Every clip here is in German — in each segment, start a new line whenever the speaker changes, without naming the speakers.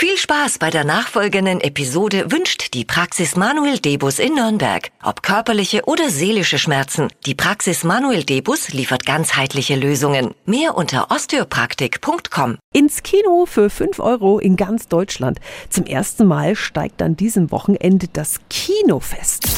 Viel Spaß bei der nachfolgenden Episode wünscht die Praxis Manuel Debus in Nürnberg. Ob körperliche oder seelische Schmerzen, die Praxis Manuel Debus liefert ganzheitliche Lösungen. Mehr unter osteopraktik.com.
Ins Kino für 5 Euro in ganz Deutschland. Zum ersten Mal steigt an diesem Wochenende das Kinofest.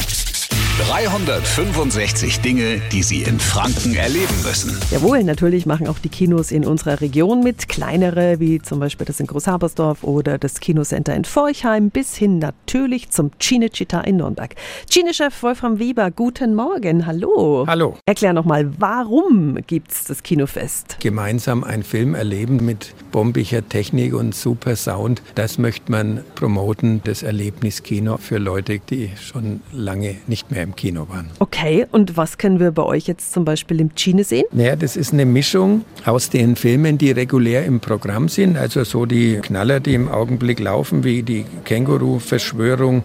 365 Dinge, die Sie in Franken erleben müssen.
Jawohl, natürlich machen auch die Kinos in unserer Region mit. Kleinere, wie zum Beispiel das in Großhabersdorf oder das Kinocenter in Forchheim, bis hin natürlich zum Cinecittà in Nürnberg. Cine-Chef Wolfram Weber, guten Morgen. Hallo.
Hallo.
Erklär nochmal, warum gibt es das Kinofest?
Gemeinsam einen Film erleben mit bombiger Technik und super Sound, das möchte man promoten, das Erlebniskino für Leute, die schon lange nicht mehr im Kino waren.
Okay, und was können wir bei euch jetzt zum Beispiel im Cine sehen?
Naja, das ist eine Mischung aus den Filmen, die regulär im Programm sind, also so die Knaller, die im Augenblick laufen, wie die Känguru-Verschwörung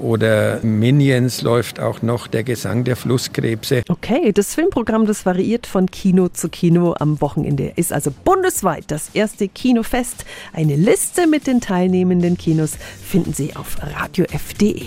oder Minions läuft auch noch der Gesang der Flusskrebse.
Okay, das Filmprogramm, das variiert von Kino zu Kino am Wochenende. Ist also bundesweit das erste Kinofest. Eine Liste mit den teilnehmenden Kinos finden Sie auf radiof.de.